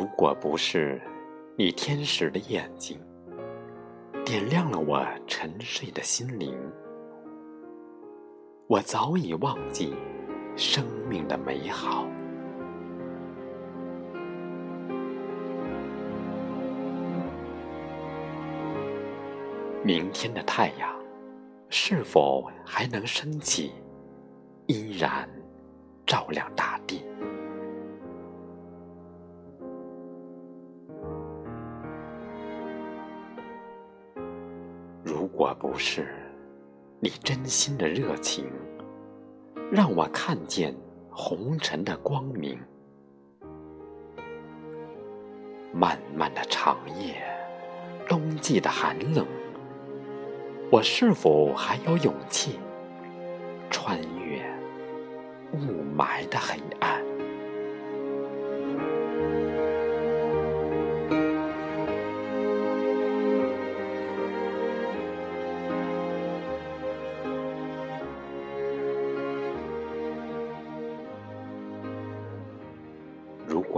如果不是你天使的眼睛点亮了我沉睡的心灵，我早已忘记生命的美好。明天的太阳是否还能升起，依然照亮大如果不是你真心的热情，让我看见红尘的光明，漫漫的长夜，冬季的寒冷，我是否还有勇气穿越雾霾的黑暗？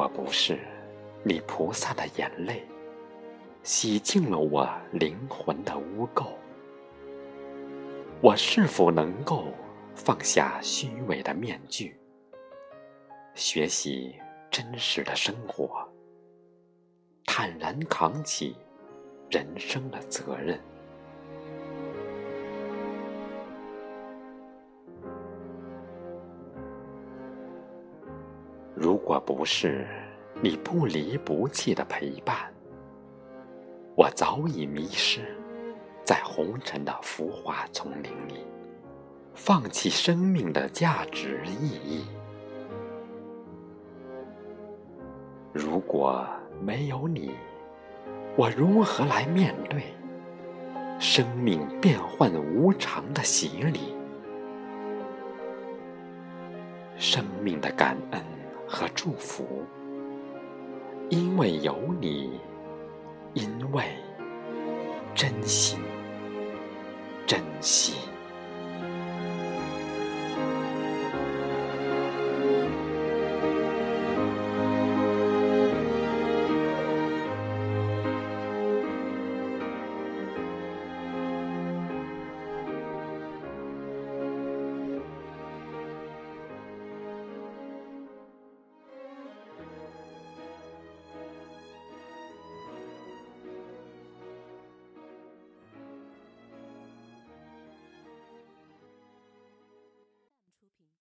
我不是你菩萨的眼泪，洗净了我灵魂的污垢，我是否能够放下虚伪的面具，学习真实的生活，坦然扛起人生的责任？如果不是你不离不弃的陪伴，我早已迷失在红尘的浮华丛林里，放弃生命的价值意义。如果没有你，我如何来面对生命变幻无常的洗礼？生命的感恩。和祝福，因为有你，因为真心，珍惜。